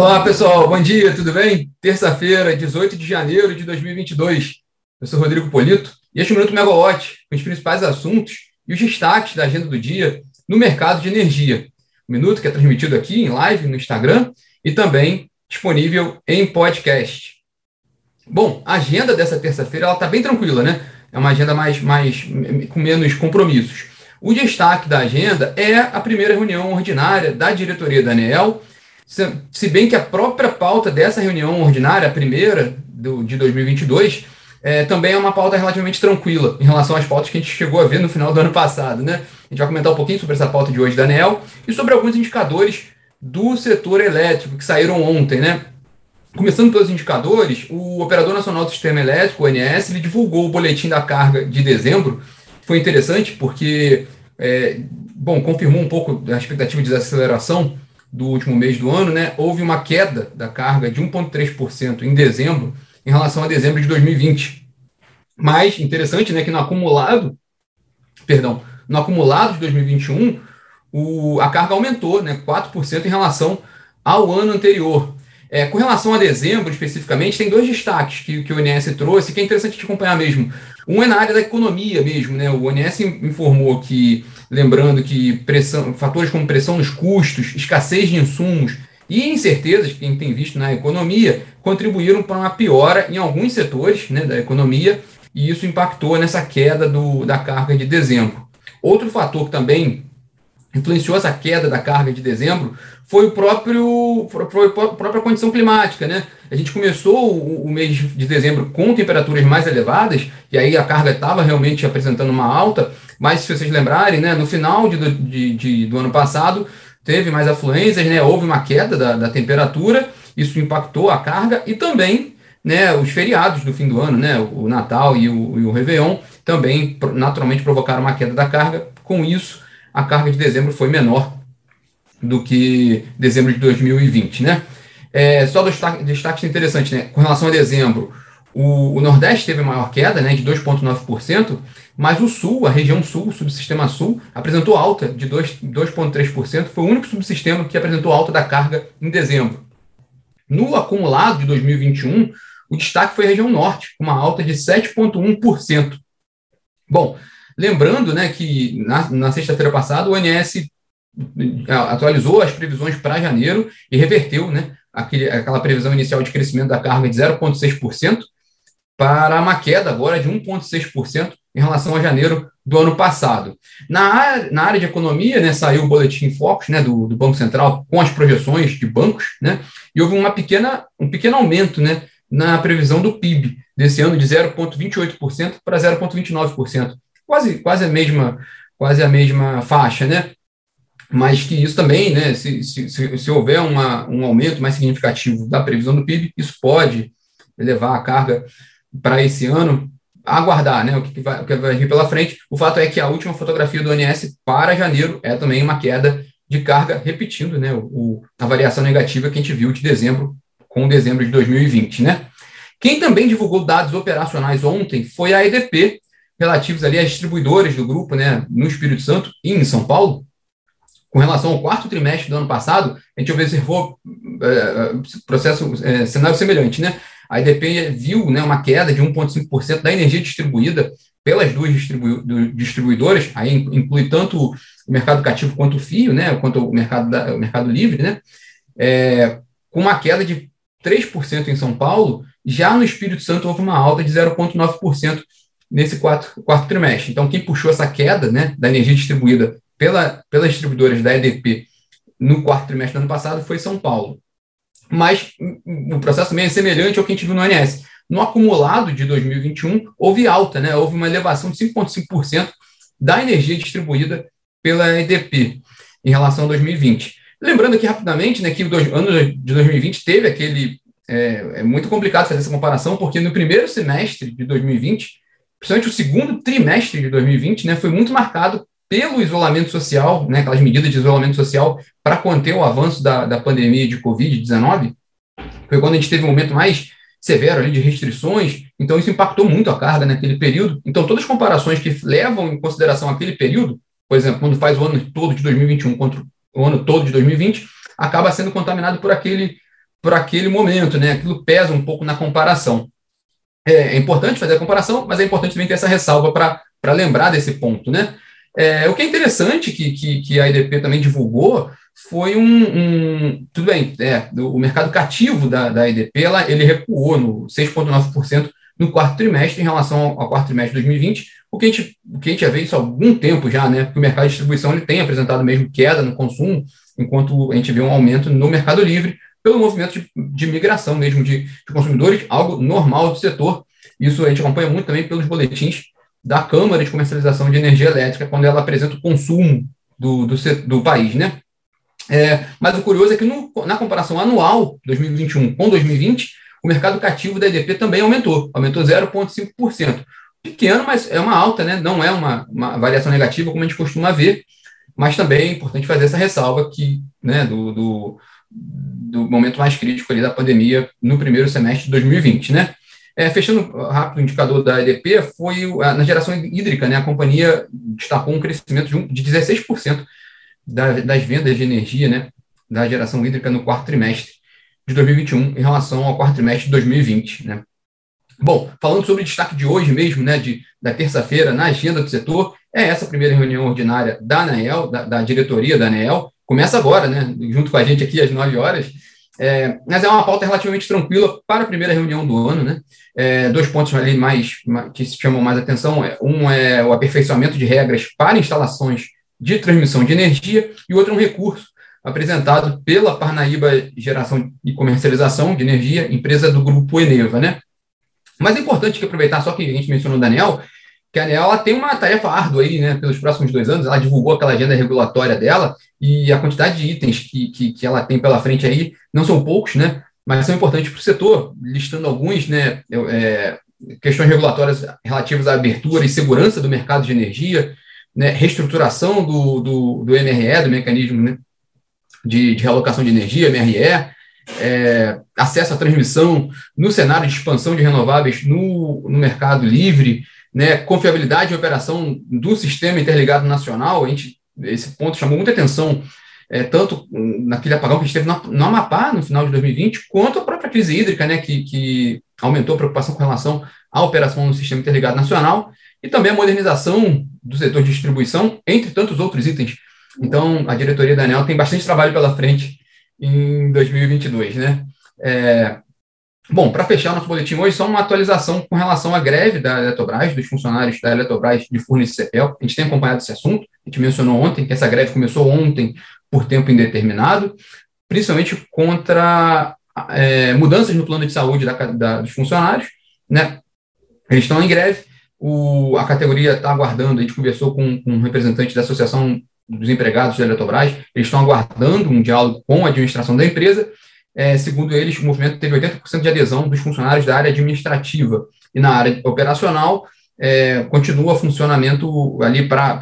Olá, pessoal. Bom dia, tudo bem? Terça-feira, 18 de janeiro de 2022. Eu sou Rodrigo Polito e este é o Minuto Megawatt, com os principais assuntos e os destaques da agenda do dia no mercado de energia. O Minuto que é transmitido aqui em live no Instagram e também disponível em podcast. Bom, a agenda dessa terça-feira está bem tranquila, né? É uma agenda mais, mais com menos compromissos. O destaque da agenda é a primeira reunião ordinária da diretoria da ANEEL, se bem que a própria pauta dessa reunião ordinária, a primeira do, de 2022, é, também é uma pauta relativamente tranquila em relação às pautas que a gente chegou a ver no final do ano passado. Né? A gente vai comentar um pouquinho sobre essa pauta de hoje da ANEEL e sobre alguns indicadores do setor elétrico que saíram ontem. Né? Começando pelos indicadores, o Operador Nacional do Sistema Elétrico, o ONS, ele divulgou o boletim da carga de dezembro. Foi interessante porque, é, bom, confirmou um pouco a expectativa de desaceleração do último mês do ano, né, houve uma queda da carga de 1,3% em dezembro em relação a dezembro de 2020. Mas interessante, né, que no acumulado, perdão, no acumulado de 2021, o, a carga aumentou, né, 4% em relação ao ano anterior. É, com relação a dezembro, especificamente, tem dois destaques que, que o INS trouxe que é interessante de acompanhar mesmo. Um é na área da economia mesmo, né? O INS informou que lembrando que pressão, fatores como pressão nos custos, escassez de insumos e incertezas que a gente tem visto na economia contribuíram para uma piora em alguns setores né, da economia e isso impactou nessa queda do, da carga de dezembro. Outro fator que também influenciou essa queda da carga de dezembro foi o próprio foi a própria condição climática, né? A gente começou o, o mês de dezembro com temperaturas mais elevadas e aí a carga estava realmente apresentando uma alta, mas se vocês lembrarem, né, no final de, de, de, do ano passado teve mais afluências, né? Houve uma queda da, da temperatura, isso impactou a carga e também né, os feriados do fim do ano, né, o Natal e o, e o Réveillon, também naturalmente provocaram uma queda da carga. Com isso, a carga de dezembro foi menor do que dezembro de 2020, né? É, só dois destaques interessantes, né? Com relação a dezembro, o, o Nordeste teve maior queda, né, de 2,9%, mas o Sul, a região Sul, o subsistema Sul, apresentou alta de 2,3%. Foi o único subsistema que apresentou alta da carga em dezembro. No acumulado de 2021, o destaque foi a região Norte, com uma alta de 7,1%. Bom, lembrando né, que na, na sexta-feira passada o ONS atualizou as previsões para janeiro e reverteu né, aquele, aquela previsão inicial de crescimento da carga de 0,6% para uma queda agora de 1,6% em relação a janeiro do ano passado. Na, na área de economia, né, saiu o boletim Focus né, do, do Banco Central com as projeções de bancos, né, e houve uma pequena, um pequeno aumento né, na previsão do PIB desse ano de 0,28% para 0,29%. Quase, quase, a mesma, quase a mesma faixa, né? mas que isso também, né, se, se, se, houver uma, um aumento mais significativo da previsão do PIB, isso pode levar a carga para esse ano aguardar né, o, que vai, o que vai vir pela frente. O fato é que a última fotografia do ONS para janeiro é também uma queda de carga, repetindo né, o, a variação negativa que a gente viu de dezembro com dezembro de 2020. Né? Quem também divulgou dados operacionais ontem foi a EDP, relativos ali às distribuidoras do grupo né, no Espírito Santo e em São Paulo com relação ao quarto trimestre do ano passado, a gente observou é, processo, é, cenário semelhante, né? A EDP viu né, uma queda de 1,5% da energia distribuída pelas duas distribu distribuidoras, aí inclui tanto o mercado cativo quanto o fio, né, quanto o mercado, da, o mercado livre, né, é, com uma queda de 3% em São Paulo, já no Espírito Santo houve uma alta de 0,9% nesse quarto, quarto trimestre. Então, quem puxou essa queda né, da energia distribuída pela, pelas distribuidoras da EDP no quarto trimestre do ano passado foi São Paulo. Mas o processo meio é semelhante ao que a gente viu no ONS. No acumulado de 2021, houve alta, né? houve uma elevação de 5,5% da energia distribuída pela EDP em relação a 2020. Lembrando aqui rapidamente né, que o ano de 2020 teve aquele. É, é muito complicado fazer essa comparação, porque no primeiro semestre de 2020, principalmente o segundo trimestre de 2020, né, foi muito marcado pelo isolamento social, né, aquelas medidas de isolamento social para conter o avanço da, da pandemia de Covid-19, foi quando a gente teve um momento mais severo ali de restrições, então isso impactou muito a carga naquele período. Então, todas as comparações que levam em consideração aquele período, por exemplo, quando faz o ano todo de 2021 contra o ano todo de 2020, acaba sendo contaminado por aquele, por aquele momento, né? Aquilo pesa um pouco na comparação. É, é importante fazer a comparação, mas é importante também ter essa ressalva para lembrar desse ponto, né? É, o que é interessante que, que, que, a IDP também divulgou foi um. um tudo bem, é, o mercado cativo da, da IDP ela, ele recuou no 6,9% no quarto trimestre em relação ao, quarto trimestre de 2020, o que a gente, o que a gente já vê isso há algum tempo já, né? Porque o mercado de distribuição ele tem apresentado mesmo queda no consumo, enquanto a gente vê um aumento no mercado livre, pelo movimento de, de migração mesmo de, de, consumidores, algo normal do setor. Isso a gente acompanha muito também pelos boletins da Câmara de Comercialização de Energia Elétrica, quando ela apresenta o consumo do, do, do país, né? É, mas o curioso é que no, na comparação anual, 2021 com 2020, o mercado cativo da EDP também aumentou, aumentou 0,5%. Pequeno, mas é uma alta, né? não é uma, uma variação negativa, como a gente costuma ver, mas também é importante fazer essa ressalva que, né, do, do do momento mais crítico ali da pandemia no primeiro semestre de 2020, né? É, fechando rápido o indicador da EDP, foi na geração hídrica, né? A companhia destacou um crescimento de, um, de 16% da, das vendas de energia, né? Da geração hídrica no quarto trimestre de 2021 em relação ao quarto trimestre de 2020, né? Bom, falando sobre o destaque de hoje mesmo, né, de, da terça-feira, na agenda do setor, é essa primeira reunião ordinária da ANEEL, da, da diretoria da ANEEL, começa agora, né, junto com a gente aqui às 9 horas, é, mas é uma pauta relativamente tranquila para a primeira reunião do ano, né? É, dois pontos ali mais, que chamam mais atenção: é, um é o aperfeiçoamento de regras para instalações de transmissão de energia, e o outro é um recurso apresentado pela Parnaíba Geração e Comercialização de Energia, empresa do grupo Eneva, né? Mas é importante que aproveitar, só que a gente mencionou o Daniel, que a ANEL tem uma tarefa árdua aí, né, pelos próximos dois anos, ela divulgou aquela agenda regulatória dela, e a quantidade de itens que, que, que ela tem pela frente aí não são poucos, né, mas são importantes para o setor, listando alguns, né, é, questões regulatórias relativas à abertura e segurança do mercado de energia, né, reestruturação do, do, do MRE, do mecanismo né, de, de realocação de energia, MRE, é, acesso à transmissão no cenário de expansão de renováveis no, no mercado livre, né, confiabilidade e operação do sistema interligado nacional, a gente, esse ponto chamou muita atenção, é, tanto naquele apagão que a gente teve no, no Amapá no final de 2020, quanto a própria crise hídrica, né, que, que aumentou a preocupação com relação à operação do sistema interligado nacional, e também a modernização do setor de distribuição, entre tantos outros itens. Então, a diretoria da ANEL tem bastante trabalho pela frente em 2022, né? É, Bom, para fechar nosso boletim hoje, só uma atualização com relação à greve da Eletrobras, dos funcionários da Eletrobras de Furnas e Cepel. A gente tem acompanhado esse assunto, a gente mencionou ontem que essa greve começou ontem por tempo indeterminado, principalmente contra é, mudanças no plano de saúde da, da, dos funcionários. Né? Eles estão em greve, o, a categoria está aguardando, a gente conversou com, com um representante da Associação dos Empregados da Eletrobras, eles estão aguardando um diálogo com a administração da empresa, é, segundo eles, o movimento teve 80% de adesão dos funcionários da área administrativa e na área operacional é, continua funcionamento ali para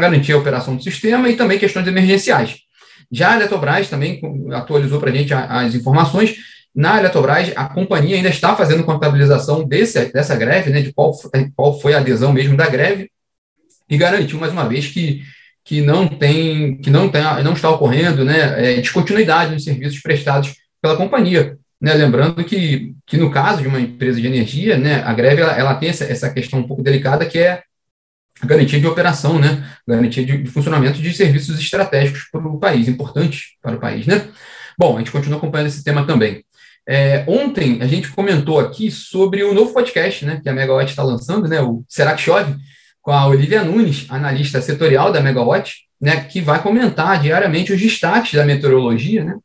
garantir a operação do sistema e também questões emergenciais. Já a Eletrobras também atualizou para a gente as informações. Na Eletrobras, a companhia ainda está fazendo contabilização desse, dessa greve, né, de qual, qual foi a adesão mesmo da greve, e garantiu mais uma vez que que não tem, que não, tem, não está ocorrendo, né, é, descontinuidade nos serviços prestados pela companhia. Né, lembrando que, que no caso de uma empresa de energia, né, a greve ela, ela tem essa, essa questão um pouco delicada que é a garantia de operação, né, garantia de, de funcionamento de serviços estratégicos para o país, importantes para o país. Né? Bom, a gente continua acompanhando esse tema também. É, ontem a gente comentou aqui sobre o novo podcast né, que a Megawatt está lançando, né, o Será que Chove? Com a Olivia Nunes, analista setorial da Megawatt, né, que vai comentar diariamente os destaques da meteorologia, né?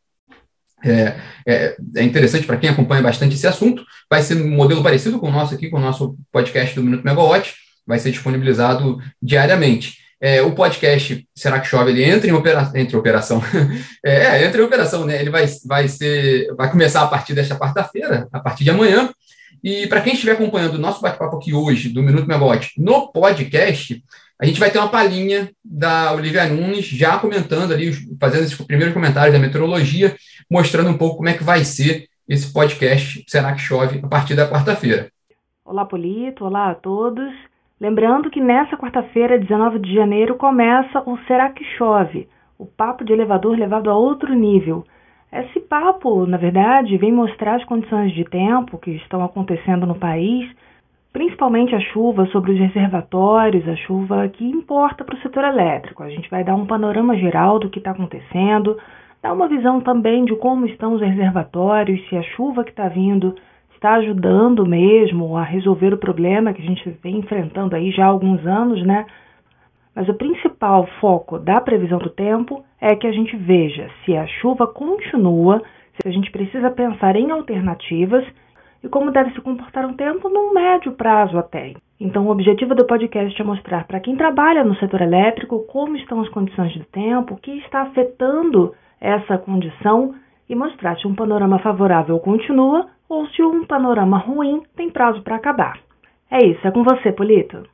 É, é, é interessante para quem acompanha bastante esse assunto. Vai ser um modelo parecido com o nosso aqui, com o nosso podcast do Minuto Megawatt, vai ser disponibilizado diariamente. É, o podcast Será que Chove? Ele entra em opera, entre operação. É, é, entra em operação, né? Ele vai, vai, ser, vai começar a partir desta quarta-feira, a partir de amanhã, e para quem estiver acompanhando o nosso bate-papo aqui hoje, do Minuto Megawatt, no podcast, a gente vai ter uma palhinha da Olivia Nunes já comentando ali, fazendo esses primeiros comentários da meteorologia, mostrando um pouco como é que vai ser esse podcast Será que Chove a partir da quarta-feira. Olá, Polito. Olá a todos. Lembrando que nessa quarta-feira, 19 de janeiro, começa o Será que Chove, o papo de elevador levado a outro nível. Esse papo, na verdade, vem mostrar as condições de tempo que estão acontecendo no país, principalmente a chuva sobre os reservatórios, a chuva que importa para o setor elétrico. A gente vai dar um panorama geral do que está acontecendo, dar uma visão também de como estão os reservatórios, se a chuva que está vindo está ajudando mesmo a resolver o problema que a gente vem enfrentando aí já há alguns anos, né? Mas o principal foco da previsão do tempo é que a gente veja se a chuva continua, se a gente precisa pensar em alternativas e como deve se comportar um tempo num médio prazo até. Então, o objetivo do podcast é mostrar para quem trabalha no setor elétrico como estão as condições de tempo, o que está afetando essa condição e mostrar se um panorama favorável continua ou se um panorama ruim tem prazo para acabar. É isso, é com você, Polito.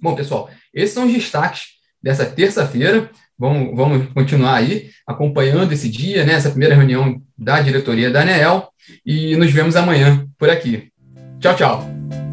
Bom, pessoal, esses são os destaques dessa terça-feira. Vamos, vamos continuar aí acompanhando esse dia, né, essa primeira reunião da diretoria da ANEEL, e nos vemos amanhã por aqui. Tchau, tchau.